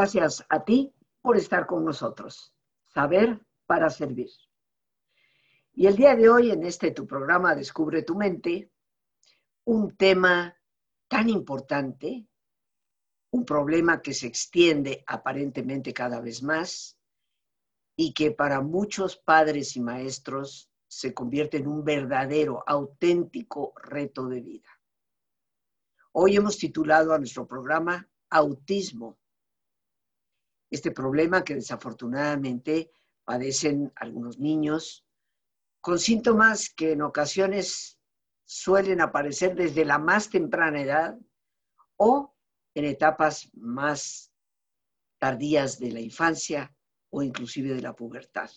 Gracias a ti por estar con nosotros. Saber para servir. Y el día de hoy, en este tu programa Descubre tu mente, un tema tan importante, un problema que se extiende aparentemente cada vez más y que para muchos padres y maestros se convierte en un verdadero, auténtico reto de vida. Hoy hemos titulado a nuestro programa Autismo, este problema que desafortunadamente padecen algunos niños con síntomas que en ocasiones suelen aparecer desde la más temprana edad o en etapas más tardías de la infancia o inclusive de la pubertad.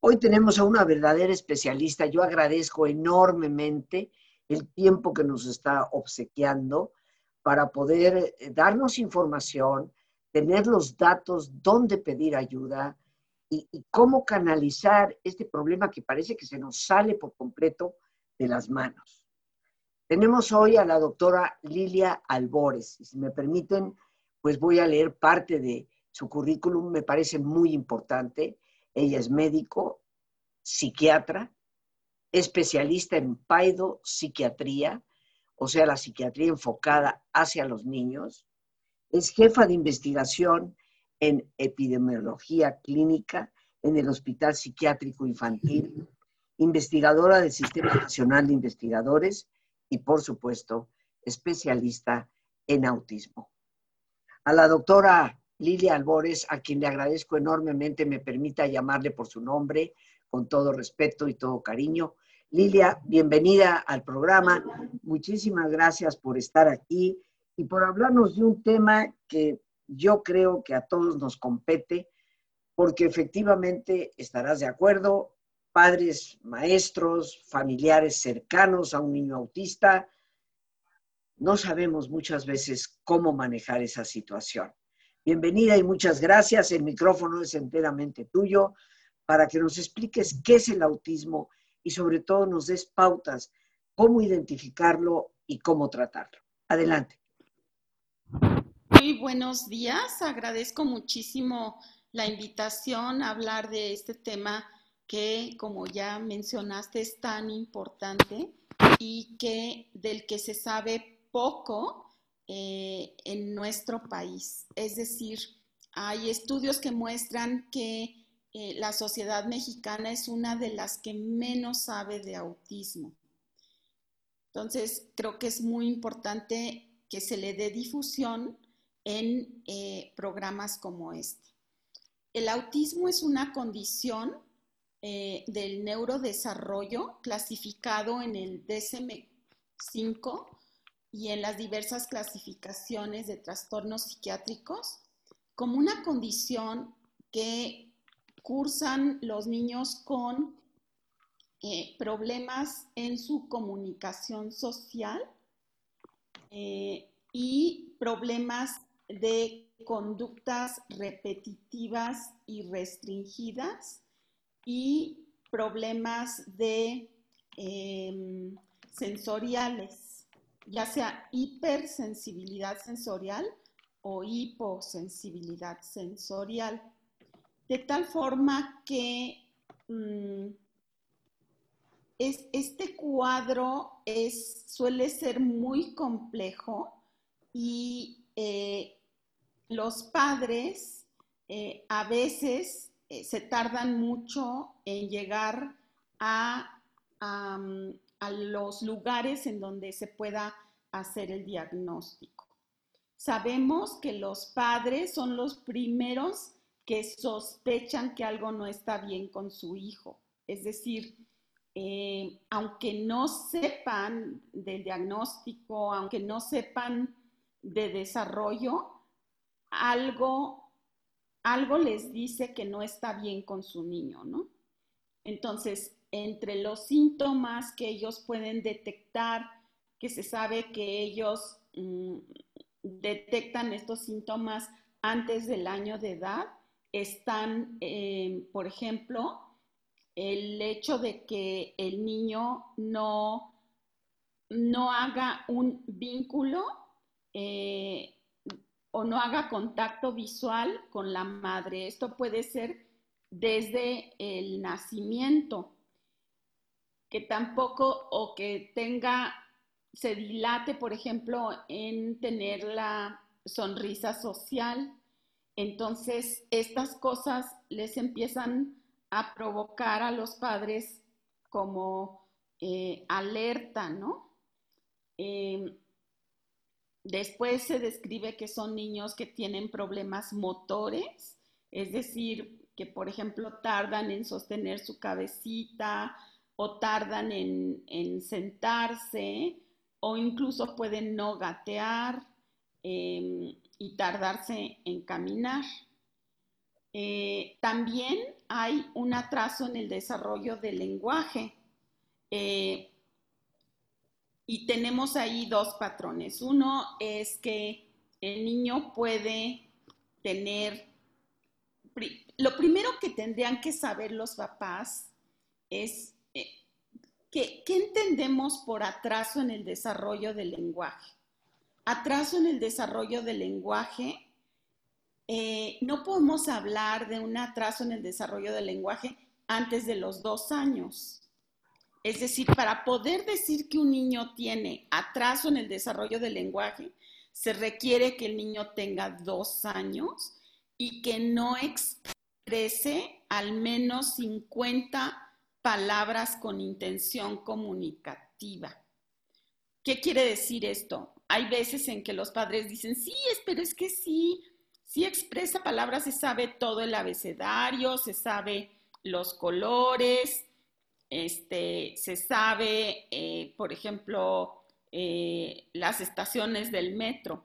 Hoy tenemos a una verdadera especialista. Yo agradezco enormemente el tiempo que nos está obsequiando para poder eh, darnos información, tener los datos, dónde pedir ayuda y, cómo canalizar este problema que parece que se nos sale por completo de las manos. Tenemos hoy a la doctora Lilia Albores. Si me permiten, pues voy a leer parte de su currículum, me parece muy importante. Ella es médico, psiquiatra, especialista en psiquiatría, o sea, la psiquiatría enfocada hacia los niños, es jefa de investigación en epidemiología clínica en el Hospital Psiquiátrico Infantil, investigadora del Sistema Nacional de Investigadores y, por supuesto, especialista en autismo. A la doctora Lilia Albores, a quien le agradezco enormemente, me permita llamarle por su nombre, con todo respeto y todo cariño. Lilia, bienvenida al programa. Muchísimas gracias por estar aquí y por hablarnos de un tema que yo creo que a todos nos compete, porque efectivamente estarás de acuerdo, padres, maestros, familiares cercanos a un niño autista, no sabemos muchas veces cómo manejar esa situación. Bienvenida y muchas gracias. El micrófono es enteramente tuyo para que nos expliques qué es el autismo y sobre todo nos des pautas, cómo identificarlo y cómo tratarlo. Adelante. Muy buenos días, agradezco muchísimo la invitación a hablar de este tema que, como ya mencionaste, es tan importante y que del que se sabe poco eh, en nuestro país. Es decir, hay estudios que muestran que eh, la sociedad mexicana es una de las que menos sabe de autismo. Entonces, creo que es muy importante que se le dé difusión en eh, programas como este. El autismo es una condición eh, del neurodesarrollo clasificado en el DSM-5 y en las diversas clasificaciones de trastornos psiquiátricos como una condición que cursan los niños con eh, problemas en su comunicación social y problemas de conductas repetitivas y restringidas y problemas de em, sensoriales, ya sea hipersensibilidad sensorial o hiposensibilidad sensorial, de tal forma que mm, este cuadro es, suele ser muy complejo y eh, los padres eh, a veces eh, se tardan mucho en llegar a, a los lugares en donde se pueda hacer el diagnóstico. Sabemos que los padres son los primeros que sospechan que algo no está bien con su hijo. Es decir, aunque no sepan del diagnóstico, aunque no sepan de desarrollo, algo, algo les dice que no está bien con su niño, ¿no? Entonces, entre los síntomas que ellos pueden detectar, que se sabe que ellos mm, detectan estos síntomas antes del año de edad, están, eh, por ejemplo, el hecho de que el niño no, no haga un vínculo eh, o no haga contacto visual con la madre. Esto puede ser desde el nacimiento, que tampoco o que tenga, se dilate, por ejemplo, en tener la sonrisa social. Entonces, estas cosas les empiezan a provocar a los padres como eh, alerta, ¿no? Eh, después se describe que son niños que tienen problemas motores, es decir, que por ejemplo tardan en sostener su cabecita o tardan en, sentarse o incluso pueden no gatear em, y tardarse en caminar. Eh, también hay un atraso en el desarrollo del lenguaje. Eh, y tenemos ahí dos patrones. Uno es que el niño puede tener, lo primero que tendrían que saber los papás es eh, ¿qué entendemos por atraso en el desarrollo del lenguaje. Atraso en el desarrollo del lenguaje, eh, no podemos hablar de un atraso en el desarrollo del lenguaje antes de los dos años. Es decir, para poder decir que un niño tiene atraso en el desarrollo del lenguaje, se requiere que el niño tenga dos años y que no exprese al menos 50 palabras con intención comunicativa. ¿Qué quiere decir esto? Hay veces en que los padres dicen, sí, pero es que sí, sí expresa palabras, se sabe todo el abecedario, se sabe los colores, este, se sabe, eh, por ejemplo, eh, las estaciones del metro.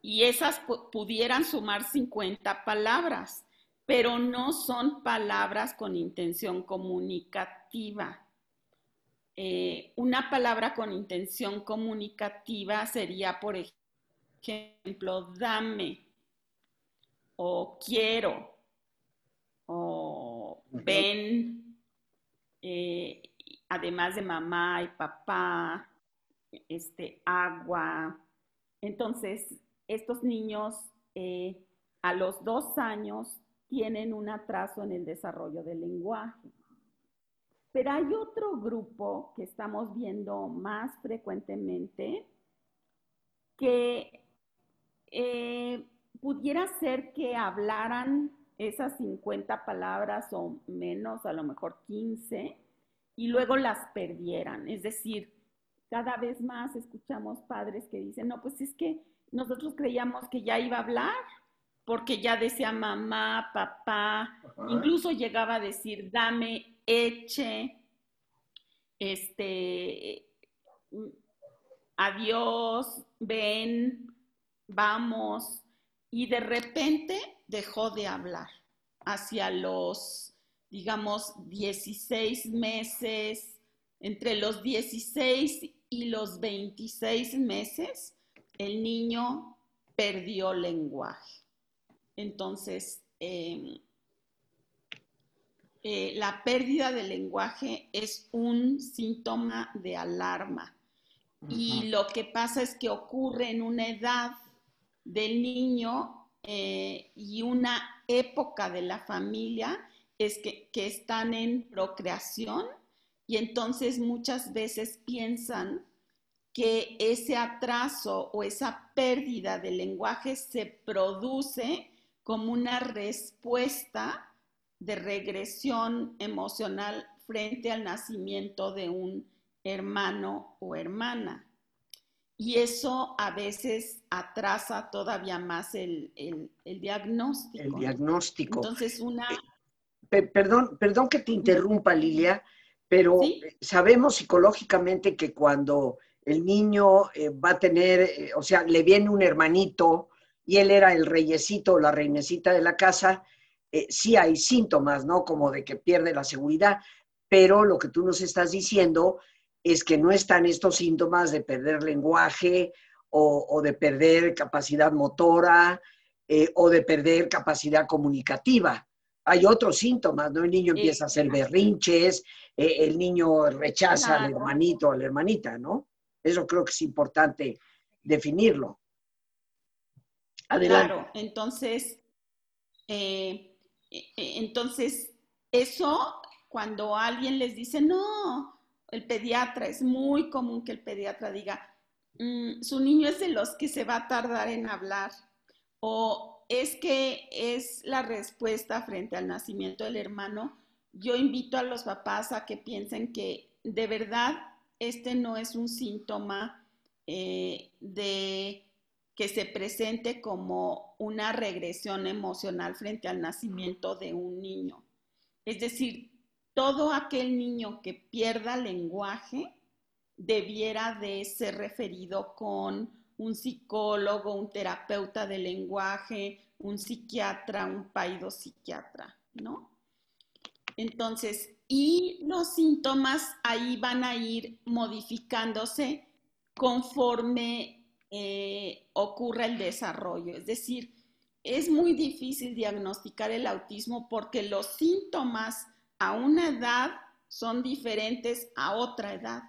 Y esas pudieran sumar 50 palabras, pero no son palabras con intención comunicativa. Eh, una palabra con intención comunicativa sería, por ejemplo, dame, o quiero, o ven, eh, además de mamá y papá, este, agua. Entonces, estos niños eh, a los dos años tienen un atraso en el desarrollo del lenguaje. Pero hay otro grupo que estamos viendo más frecuentemente que eh, pudiera ser que hablaran esas 50 palabras o menos, a lo mejor 15, y luego las perdieran. Es decir, cada vez más escuchamos padres que dicen, no, pues es que nosotros creíamos que ya iba a hablar, porque ya decía mamá, papá, incluso llegaba a decir, dame, eche, este, adiós, ven, vamos, y de repente dejó de hablar hacia los, digamos, 16 meses, entre los 16 y los 26 meses, el niño perdió lenguaje. Entonces, em, eh, la pérdida del lenguaje es un síntoma de alarma. Y lo que pasa es que ocurre en una edad del niño eh, y una época de la familia es que, están en procreación y entonces muchas veces piensan que ese atraso o esa pérdida del lenguaje se produce como una respuesta de regresión emocional frente al nacimiento de un hermano o hermana. Y eso a veces atrasa todavía más el, diagnóstico. El diagnóstico. Entonces, una... Eh, perdón, perdón que te interrumpa, Lilia, pero sabemos psicológicamente que cuando el niño eh, va a tener, eh, o sea, le viene un hermanito y él era el reyesito o la reinecita de la casa, sí hay síntomas, ¿no? Como de que pierde la seguridad, pero lo que tú nos estás diciendo es que no están estos síntomas de perder lenguaje o, de perder capacidad motora eh, o de perder capacidad comunicativa. Hay otros síntomas, ¿no? El niño empieza a hacer berrinches, eh, el niño rechaza al hermanito o a la hermanita, ¿no? Eso creo que es importante definirlo. Claro, entonces, eh, e, e, entonces, eso cuando alguien les dice, no, el pediatra, es muy común que el pediatra diga, mm, su niño es de los que se va a tardar en hablar, o es que es la respuesta frente al nacimiento del hermano. Yo invito a los papás a que piensen que de verdad este no es un síntoma eh, de que se presente como una regresión emocional frente al nacimiento de un niño. Es decir, todo aquel niño que pierda lenguaje debiera de ser referido con un psicólogo, un terapeuta de lenguaje, un psiquiatra, un paidopsiquiatra, ¿no? Entonces, y los síntomas ahí van a ir modificándose conforme eh, ocurra el desarrollo. Es decir, es muy difícil diagnosticar el autismo porque los síntomas a una edad son diferentes a otra edad.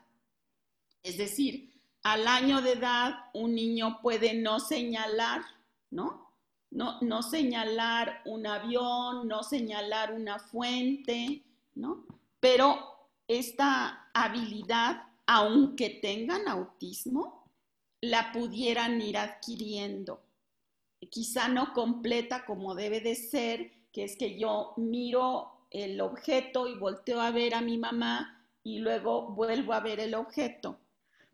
Es decir, al año de edad un niño puede no señalar, ¿no? No, no señalar un avión, no señalar una fuente, ¿no? Pero esta habilidad, aunque tengan autismo, la pudieran ir adquiriendo. Quizá no completa como debe de ser, que es que yo miro el objeto y volteo a ver a mi mamá y luego vuelvo a ver el objeto.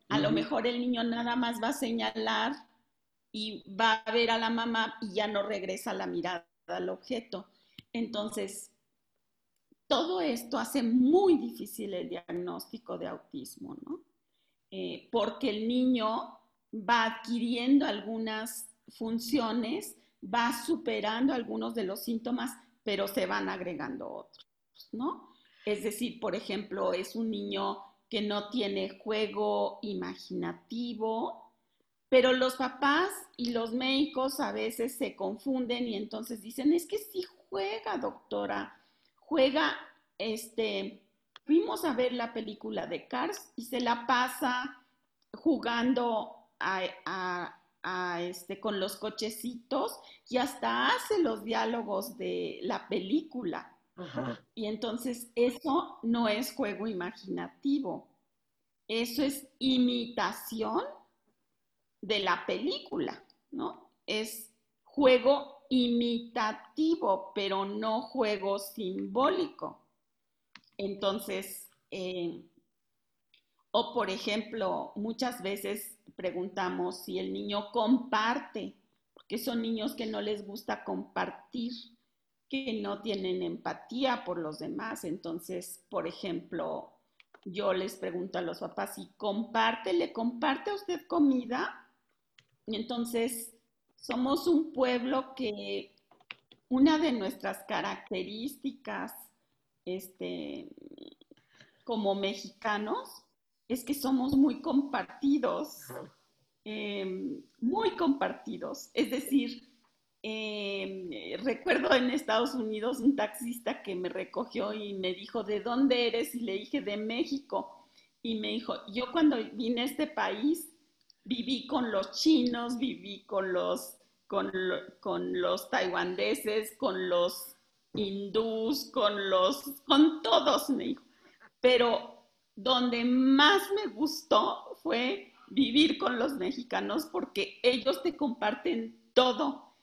A lo mejor el niño nada más va a señalar y va a ver a la mamá y ya no regresa la mirada al objeto. Entonces, todo esto hace muy difícil el diagnóstico de autismo, ¿no? Eh, porque el niño va adquiriendo algunas funciones, va superando algunos de los síntomas pero se van agregando otros, ¿no? Es decir, por ejemplo, es un niño que no tiene juego imaginativo, pero los papás y los médicos a veces se confunden y entonces dicen, es que sí juega, doctora, juega, este, fuimos a ver la película de Cars y se la pasa jugando a, este, con los cochecitos y hasta hace los diálogos de la película. Y entonces eso no es juego imaginativo, eso es imitación de la película, ¿no? Es juego imitativo, pero no juego simbólico. Entonces, eh, o por ejemplo, muchas veces preguntamos si el niño comparte, porque son niños que no les gusta compartir, que no tienen empatía por los demás. Entonces, por ejemplo, yo les pregunto a los papás si comparte, ¿le comparte a usted comida? Y entonces, somos un pueblo que una de nuestras características, este, como mexicanos, es que somos muy compartidos, em, muy compartidos. Es decir, em, recuerdo en Estados Unidos un taxista que me recogió y me dijo, ¿de dónde eres? Y le dije, de México. Y me dijo, yo cuando vine a este país, viví con los chinos, viví con los, con, con los taiwaneses, con los hindús, con los, con todos, me dijo. Pero donde más me gustó fue vivir con los mexicanos porque ellos te comparten todo,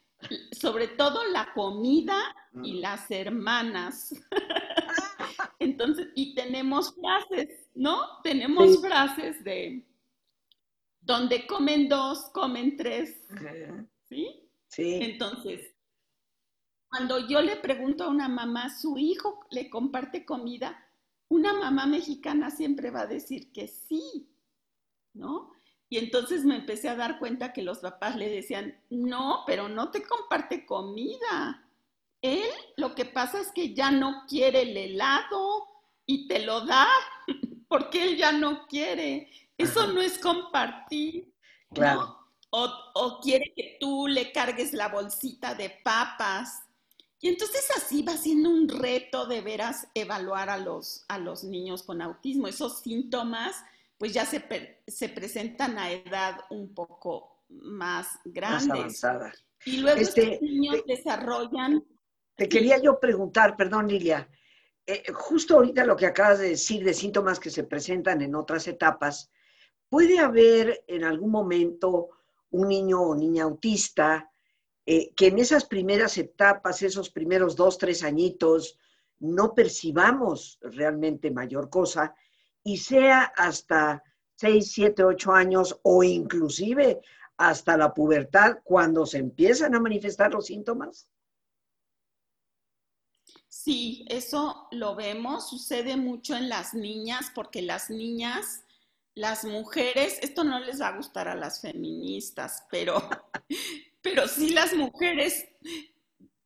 sobre todo la comida y mm. las hermanas. Entonces, y tenemos frases, ¿no? Tenemos frases de donde comen dos, comen tres. ¿Sí? Sí. Entonces, cuando yo le pregunto a una mamá, su hijo le comparte comida, una mamá mexicana siempre va a decir que sí, ¿no? Y entonces me empecé a dar cuenta que los papás le decían, no, pero no te comparte comida. Él lo que pasa es que ya no quiere el helado y te lo da porque él ya no quiere. Eso no es compartir. Claro. O, o quiere que tú le cargues la bolsita de papas y entonces así va siendo un reto de veras evaluar a los, a los niños con autismo. Esos síntomas pues ya se, se presentan a edad un poco más grande. Más avanzada. Y luego este, estos niños desarrollan... Te quería yo preguntar, perdón Lilia, eh, justo ahorita lo que acabas de decir de síntomas que se presentan en otras etapas, ¿puede haber en algún momento un niño o niña autista eh, que en esas primeras etapas, esos primeros dos, tres añitos, no percibamos realmente mayor cosa y sea hasta seis, siete, ocho años o inclusive hasta la pubertad cuando se empiezan a manifestar los síntomas? Sí, eso lo vemos, sucede mucho en las niñas porque las niñas, las mujeres, esto no les va a gustar a las feministas, pero, pero sí las mujeres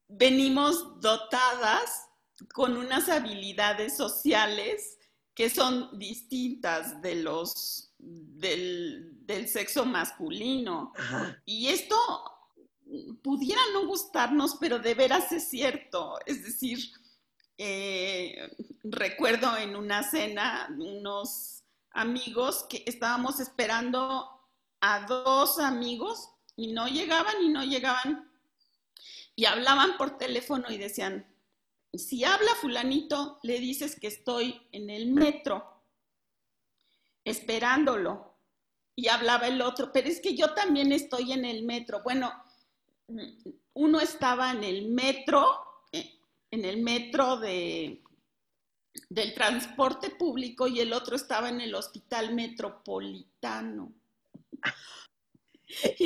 venimos dotadas con unas habilidades sociales que son distintas de los del, sexo masculino. Y esto pudiera no gustarnos, pero de veras es cierto. Es decir, eh, recuerdo en una cena unos amigos que estábamos esperando a dos amigos y no llegaban y no llegaban. Y hablaban por teléfono y decían, si habla fulanito, le dices que estoy en el metro esperándolo. Y hablaba el otro, pero es que yo también estoy en el metro. Bueno, uno estaba en el metro, eh, en el metro de, del transporte público y el otro estaba en el hospital metropolitano.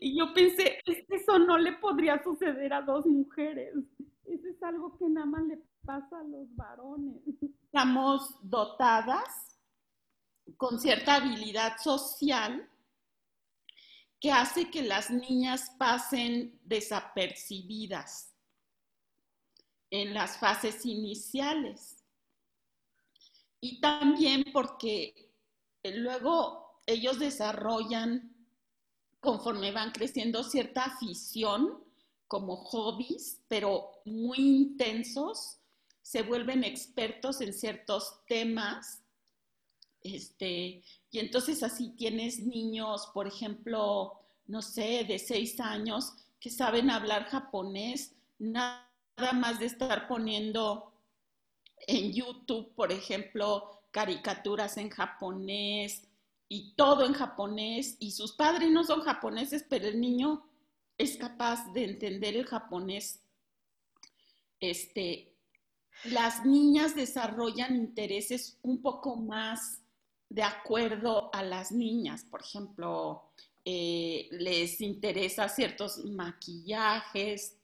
Y, yo pensé, eso no le podría suceder a dos mujeres. Eso es algo que nada más le pasa a los varones. Estamos dotadas con cierta habilidad social que hace que las niñas pasen desapercibidas en las fases iniciales. Y también porque luego ellos desarrollan, conforme van creciendo, cierta afición como hobbies, pero muy intensos, se vuelven expertos en ciertos temas. Este, y entonces así tienes niños, por ejemplo, no sé, de seis años, que saben hablar japonés, nada más de estar poniendo en YouTube, por ejemplo, caricaturas en japonés y todo en japonés, y sus padres no son japoneses, pero el niño es capaz de entender el japonés. Este, las niñas desarrollan intereses un poco más de acuerdo a las niñas. Por ejemplo, eh, les interesa ciertos maquillajes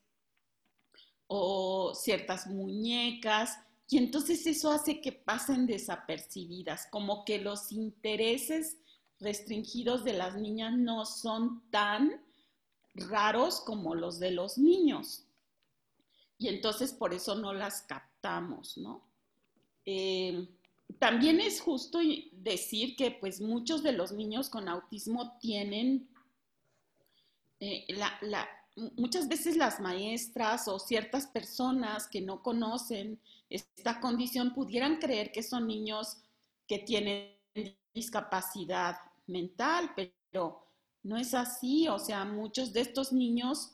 o ciertas muñecas. Y entonces eso hace que pasen desapercibidas, como que los intereses restringidos de las niñas no son tan raros como los de los niños. Y entonces por eso no las captamos, ¿no? Eh, también es justo decir que pues muchos de los niños con autismo tienen, eh, muchas veces las maestras o ciertas personas que no conocen esta condición pudieran creer que son niños que tienen discapacidad mental, pero no es así. O sea, muchos de estos niños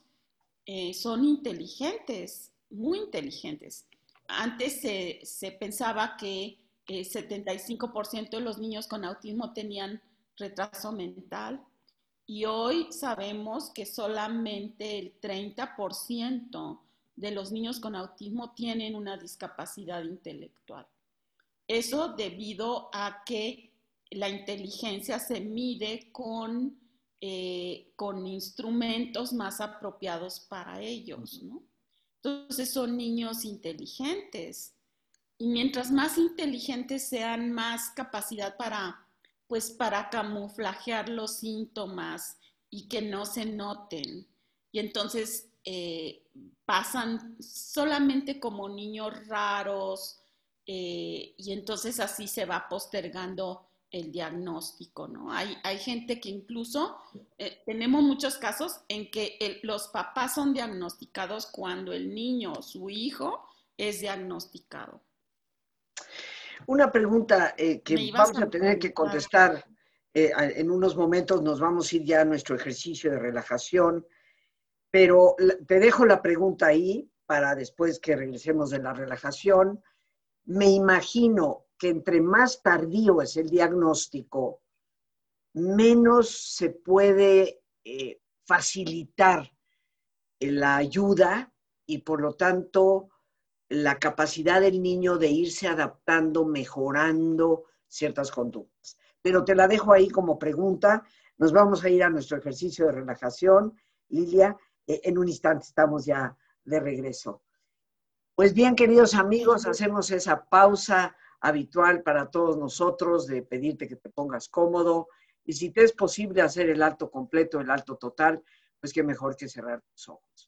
eh, son inteligentes, muy inteligentes. Antes se pensaba que 75% de los niños con autismo tenían retraso mental y hoy sabemos que solamente el 30% de los niños con autismo tienen una discapacidad intelectual. Eso debido a que la inteligencia se mide con, eh, con instrumentos más apropiados para ellos, ¿no? Entonces son niños inteligentes, y mientras más inteligentes sean, más capacidad para, pues, para camuflajear los síntomas y que no se noten. Y entonces eh, pasan solamente como niños raros eh, y entonces así se va postergando el diagnóstico, ¿no? Hay, hay gente que incluso, eh, tenemos muchos casos en que los papás son diagnosticados cuando el niño su hijo es diagnosticado. Una pregunta eh, que vamos a tener que contestar eh, en unos momentos, nos vamos a ir ya a nuestro ejercicio de relajación. Pero te dejo la pregunta ahí para después que regresemos de la relajación. Me imagino que entre más tardío es el diagnóstico, menos se puede eh, facilitar la ayuda y por lo tanto la capacidad del niño de irse adaptando, mejorando ciertas conductas. Pero te la dejo ahí como pregunta. Nos vamos a ir a nuestro ejercicio de relajación. Lilia, eh, en un instante estamos ya de regreso. Pues bien, queridos amigos, hacemos esa pausa habitual para todos nosotros de pedirte que te pongas cómodo y si te es posible hacer el alto completo, el alto total, pues qué mejor que cerrar tus ojos.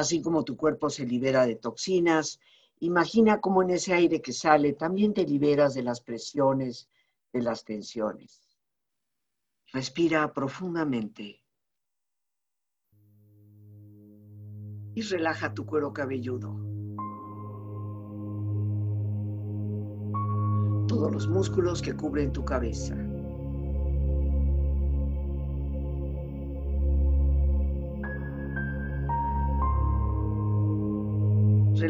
así como tu cuerpo se libera de toxinas, imagina cómo en ese aire que sale también te liberas de las presiones, de las tensiones. Respira profundamente y relaja tu cuero cabelludo. Todos los músculos que cubren tu cabeza.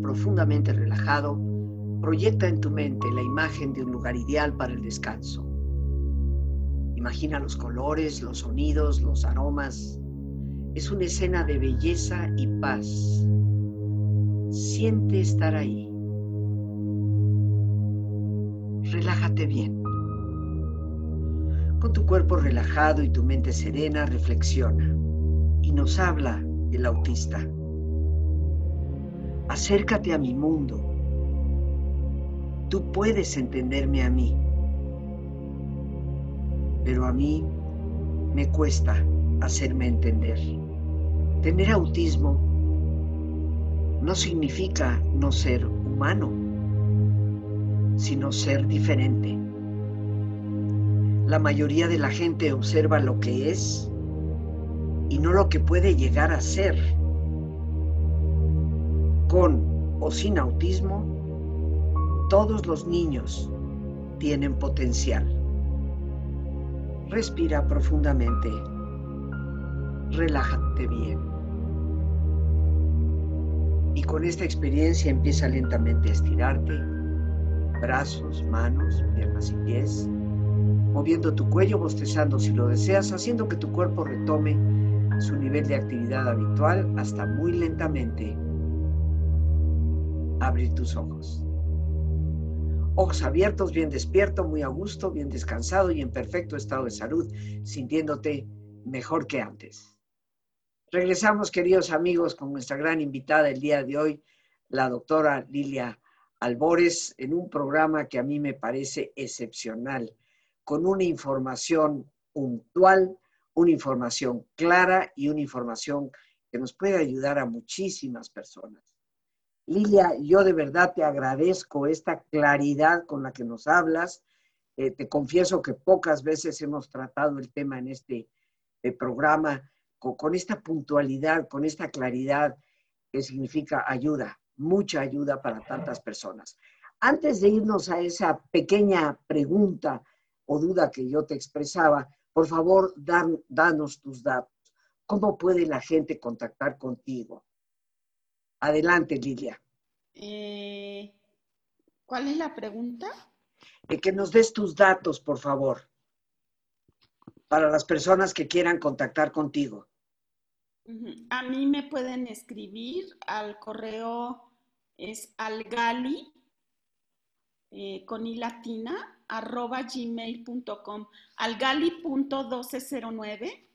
Profundamente relajado, proyecta en tu mente la imagen de un lugar ideal para el descanso Imagina los colores, los sonidos, los aromas. Es una escena de belleza y paz. Siente estar ahí. Relájate bien. Con tu cuerpo relajado y tu mente serena, reflexiona. Y nos habla el autista. Acércate a mi mundo. Tú puedes entenderme a mí pero a mí me cuesta hacerme entender. Tener autismo no significa no ser humano, sino ser diferente. La mayoría de la gente observa lo que es y no lo que puede llegar a ser. Con o sin autismo, todos los niños tienen potencial. Respira profundamente. Relájate bien. Y con esta experiencia empieza lentamente a estirarte. Brazos, manos, piernas y pies. Moviendo tu cuello, bostezando si lo deseas, haciendo que tu cuerpo retome su nivel de actividad habitual hasta muy lentamente abrir tus ojos ojos abiertos, bien despierto, muy a gusto, bien descansado y en perfecto estado de salud, sintiéndote mejor que antes. Regresamos, queridos amigos, con nuestra gran invitada el día de hoy, la doctora Lilia Albores, en un programa que a mí me parece excepcional, con una información puntual, una información clara y una información que nos puede ayudar a muchísimas personas. Lilia, yo de verdad te agradezco esta claridad con la que nos hablas. Eh, te confieso que pocas veces hemos tratado el tema en este eh, programa con, esta puntualidad, con esta claridad que significa ayuda, mucha ayuda para tantas personas. Antes de irnos a esa pequeña pregunta o duda que yo te expresaba, por favor, danos tus datos. ¿Cómo puede la gente contactar contigo? Adelante, Lilia. Eh, ¿Cuál es la pregunta? De que nos des tus datos, por favor, para las personas que quieran contactar contigo. A mí me pueden escribir al correo es algali eh, con i latina arroba gmail.com algali.1209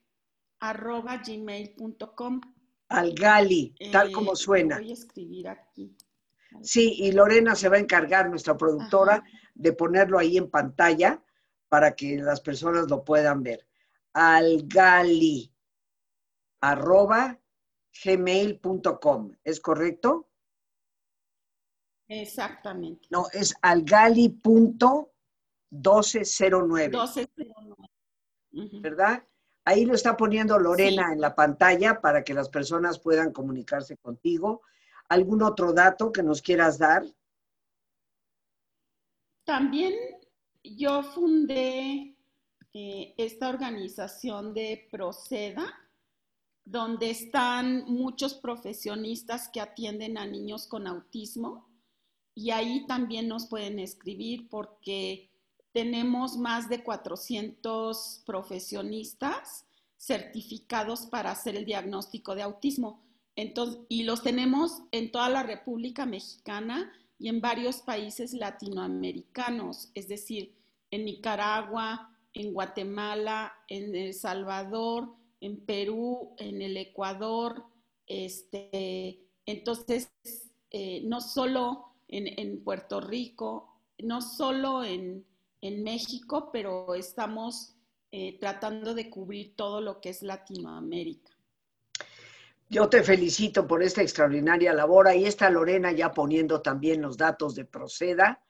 arroba gmail.com Algali, tal como eh, suena. Voy a escribir aquí. Sí, y Lorena se va a encargar, nuestra productora, de ponerlo ahí en pantalla para que las personas lo puedan ver. Algali, arroba gmail.com, ¿es correcto? Exactamente. No, es algali.1209. 1209. ¿Verdad? Ahí lo está poniendo Lorena en la pantalla para que las personas puedan comunicarse contigo. ¿Algún otro dato que nos quieras dar? También yo fundé eh, esta organización de Proceda, donde están muchos profesionistas que atienden a niños con autismo y ahí también nos pueden escribir porque tenemos más de 400 profesionistas certificados para hacer el diagnóstico de autismo. Entonces, y los tenemos en toda la República Mexicana y en varios países latinoamericanos, es decir, en Nicaragua, en Guatemala, en El Salvador, en Perú, en el Ecuador, este, Entonces, eh, no solo en, Puerto Rico, no solo en, México, pero estamos eh, tratando de cubrir todo lo que es Latinoamérica. Yo te felicito por esta extraordinaria labor. Ahí está Lorena ya poniendo también los datos de Proceda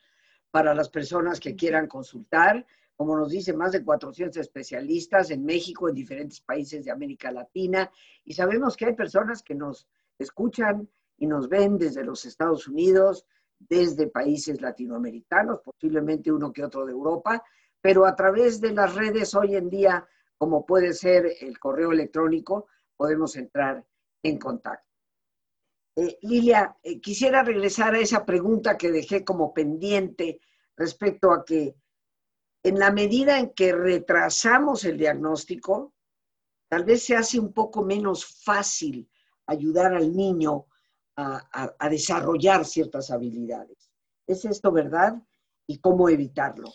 para las personas que quieran consultar. Como nos dice, más de 400 especialistas en México, en diferentes países de América Latina. Y sabemos que hay personas que nos escuchan y nos ven desde los Estados Unidos, desde países latinoamericanos, posiblemente uno que otro de Europa, pero a través de las redes hoy en día, como puede ser el correo electrónico, podemos entrar en contacto. Eh, Lilia, eh, quisiera regresar a esa pregunta que dejé como pendiente respecto a que en la medida en que retrasamos el diagnóstico, tal vez se hace un poco menos fácil ayudar al niño a, desarrollar ciertas habilidades. ¿Es esto verdad? ¿Y cómo evitarlo?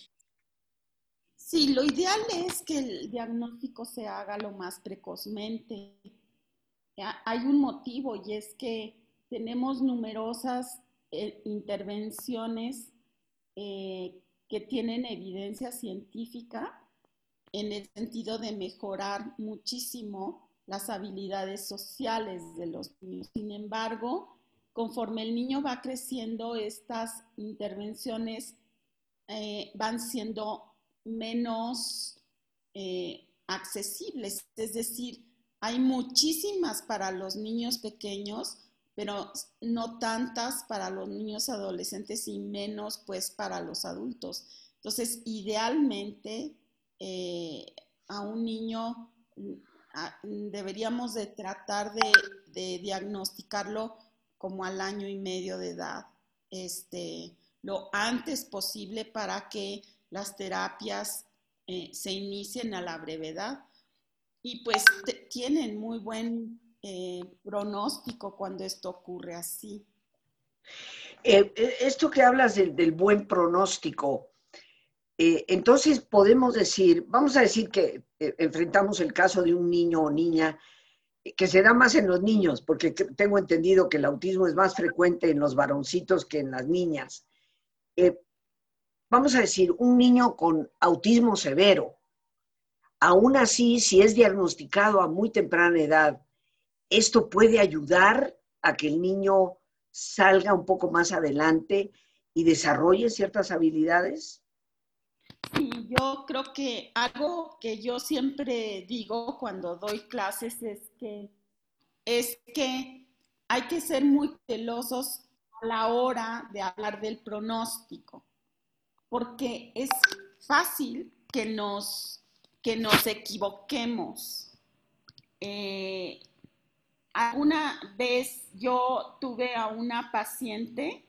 Sí, lo ideal es que el diagnóstico se haga lo más precozmente hay un motivo y es que tenemos numerosas eh, intervenciones eh, que tienen evidencia científica en el sentido de mejorar muchísimo las habilidades sociales de los niños. Sin embargo, conforme el niño va creciendo, estas intervenciones eh, van siendo menos accesibles, es decir, hay muchísimas para los niños pequeños, pero no tantas para los niños adolescentes y menos pues para los adultos. Entonces, idealmente eh, a un niño mm, deberíamos de tratar de, diagnosticarlo como al año y medio de edad, este, lo antes posible para que las terapias eh, se inicien a la brevedad y pues tienen muy buen eh, pronóstico cuando esto ocurre así. Eh, esto que hablas del, buen pronóstico, entonces podemos decir, vamos a decir que enfrentamos el caso de un niño o niña que se da más en los niños, porque tengo entendido que el autismo es más frecuente en los varoncitos que en las niñas. vamos a decir, un niño con autismo severo, Aún así, si es diagnosticado a muy temprana edad, esto puede ayudar a que el niño salga un poco más adelante y desarrolle ciertas habilidades? Sí, yo creo que algo que yo siempre digo cuando doy clases es que es que hay que ser muy celosos a la hora de hablar del pronóstico, porque es fácil que nos que nos equivoquemos. Eh, alguna vez yo tuve a una paciente,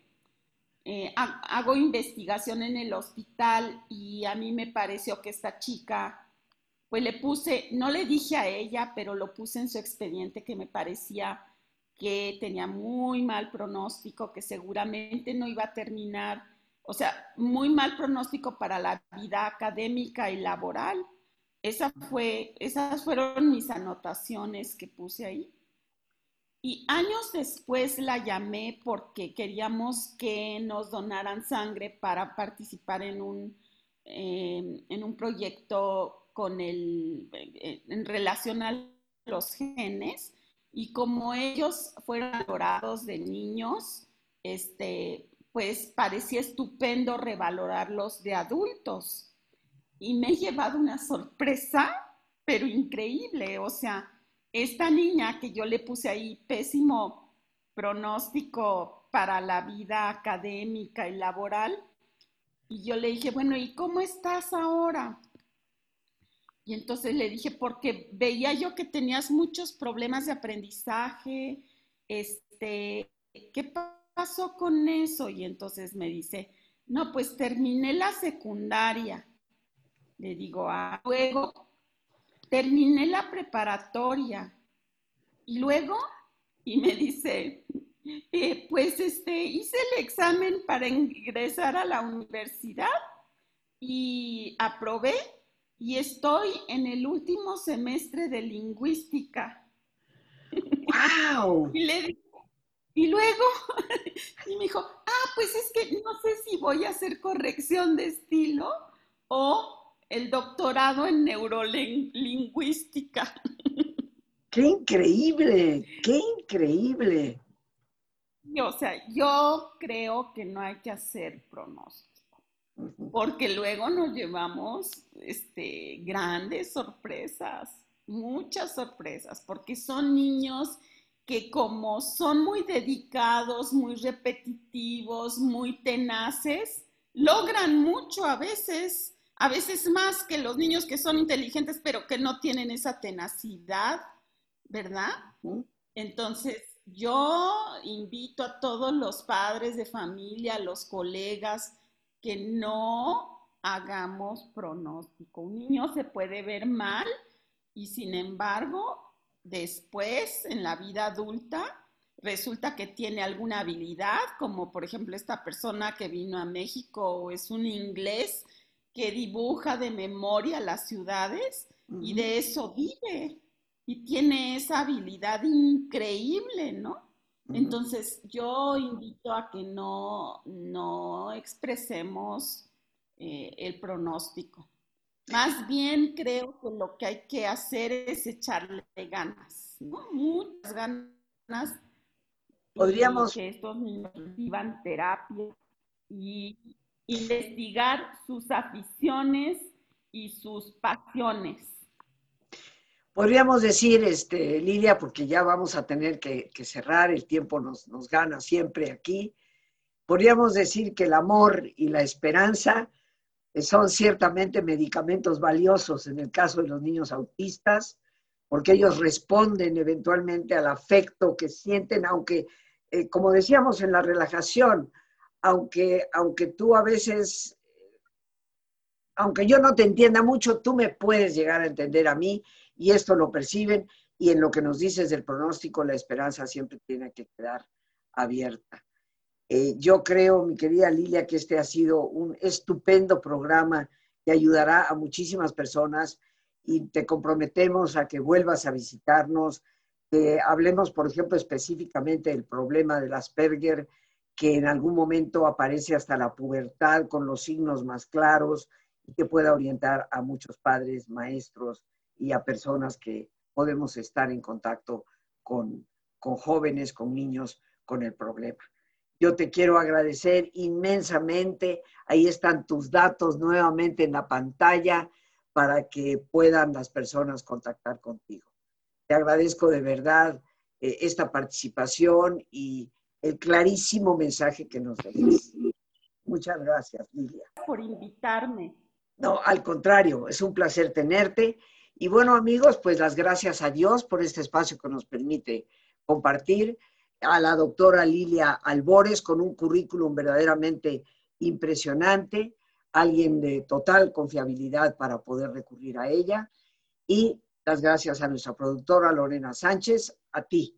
eh, hago investigación en el hospital y a mí me pareció que esta chica, pues le puse, no le dije a ella, pero lo puse en su expediente que me parecía que tenía muy mal pronóstico, que seguramente no iba a terminar, o sea, muy mal pronóstico para la vida académica y laboral. Esa fue, esas fueron mis anotaciones que puse ahí. Y años después la llamé porque queríamos que nos donaran sangre para participar en un, em, en un proyecto con el, en relación a los genes. Y como ellos fueron adorados de niños, este, pues parecía estupendo revalorarlos de adultos y me he llevado una sorpresa, pero increíble. O sea, esta niña que yo le puse ahí pésimo pronóstico para la vida académica y laboral, y yo le dije, bueno, ¿y cómo estás ahora? Y entonces le dije, porque veía yo que tenías muchos problemas de aprendizaje, este, ¿qué pasó con eso? Y entonces me dice, no, pues terminé la secundaria le digo, ah, luego terminé la preparatoria y luego, y me dice, eh, pues este, hice el examen para ingresar a la universidad y aprobé y estoy en el último semestre de lingüística. ¡Wow! y, le, Y luego, y me dijo, ah, pues es que no sé si voy a hacer corrección de estilo o el doctorado en neurolingüística. ¡Qué increíble! ¡Qué increíble! O sea, yo creo que no hay que hacer pronóstico, porque luego nos llevamos este, grandes sorpresas, muchas sorpresas, porque son niños que como son muy dedicados, muy repetitivos, muy tenaces, logran mucho a veces, a veces más que los niños que son inteligentes, pero que no tienen esa tenacidad, ¿verdad? Entonces, yo invito a todos los padres de familia, los colegas, que no hagamos pronóstico. Un niño se puede ver mal y sin embargo después, en la vida adulta, resulta que tiene alguna habilidad, como por ejemplo esta persona que vino a México es un inglés que dibuja de memoria las ciudades y de eso vive y tiene esa habilidad increíble, ¿no? Entonces yo invito a que no, no expresemos eh, el pronóstico. Más bien creo que lo que hay que hacer es echarle ganas, ¿no? Muchas ganas. Podríamos. Que estos niños reciban terapia y investigar sus aficiones y sus pasiones. Podríamos decir, este, Lilia, porque ya vamos a tener que, cerrar, el tiempo nos, nos gana siempre aquí. Podríamos decir que el amor y la esperanza son ciertamente medicamentos valiosos en el caso de los niños autistas, porque ellos responden eventualmente al afecto que sienten, aunque, eh, como decíamos en la relajación, aunque, aunque tú a veces, aunque yo no te entienda mucho, tú me puedes llegar a entender a mí y esto lo perciben y en lo que nos dices del pronóstico, la esperanza siempre tiene que quedar abierta. Eh, yo creo, mi querida Lilia, que este ha sido un estupendo programa que ayudará a muchísimas personas y te comprometemos a que vuelvas a visitarnos, que hablemos, por ejemplo, específicamente del problema del Asperger, que en algún momento aparece hasta la pubertad con los signos más claros y que pueda orientar a muchos padres, maestros y a personas que podemos estar en contacto con, con jóvenes, con niños, con el problema. Yo te quiero agradecer inmensamente. Ahí están tus datos nuevamente en la pantalla para que puedan las personas contactar contigo. Te agradezco de verdad eh, esta participación y el clarísimo mensaje que nos dejas. Muchas gracias, Lilia. Por invitarme. No, al contrario, es un placer tenerte. Y bueno, amigos, pues las gracias a Dios por este espacio que nos permite compartir a la doctora Lilia Albores con un currículum verdaderamente impresionante, alguien de total confiabilidad para poder recurrir a ella. Y las gracias a nuestra productora Lorena Sánchez, a ti,